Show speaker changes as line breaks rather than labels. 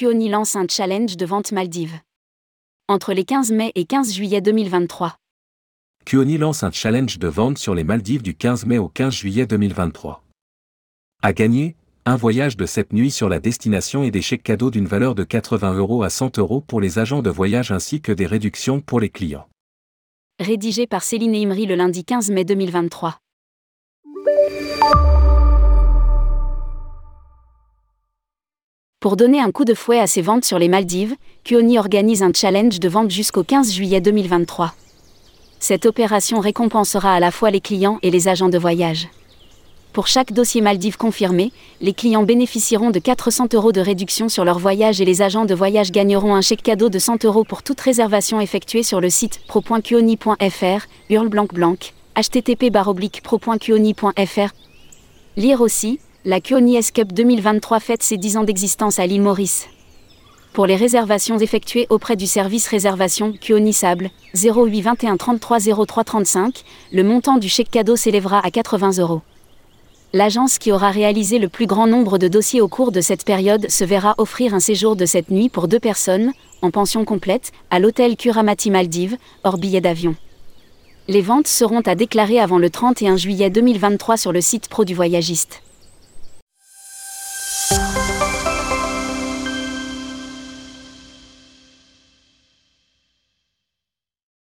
Kuoni lance un challenge de vente Maldives. Entre les 15 mai et 15 juillet 2023.
Kuoni lance un challenge de vente sur les Maldives du 15 mai au 15 juillet 2023. À gagner, un voyage de 7 nuits sur la destination et des chèques cadeaux d'une valeur de 80 euros à 100 euros pour les agents de voyage ainsi que des réductions pour les clients.
Rédigé par Céline Imri le lundi 15 mai 2023. Pour donner un coup de fouet à ses ventes sur les Maldives, Kuoni organise un challenge de vente jusqu'au 15 juillet 2023. Cette opération récompensera à la fois les clients et les agents de voyage. Pour chaque dossier Maldives confirmé, les clients bénéficieront de 400 euros de réduction sur leur voyage et les agents de voyage gagneront un chèque cadeau de 100 euros pour toute réservation effectuée sur le site pro.kuoni.fr, hurle blanc blanc. Lire aussi, la S Cup 2023 fête ses 10 ans d'existence à l'île Maurice. Pour les réservations effectuées auprès du service réservation Kuoni Sable 08 21 33 03 35, le montant du chèque cadeau s'élèvera à 80 euros. L'agence qui aura réalisé le plus grand nombre de dossiers au cours de cette période se verra offrir un séjour de cette nuit pour deux personnes, en pension complète, à l'hôtel Kuramati Maldives, hors billet d'avion. Les ventes seront à déclarer avant le 31 juillet 2023 sur le site pro du voyagiste.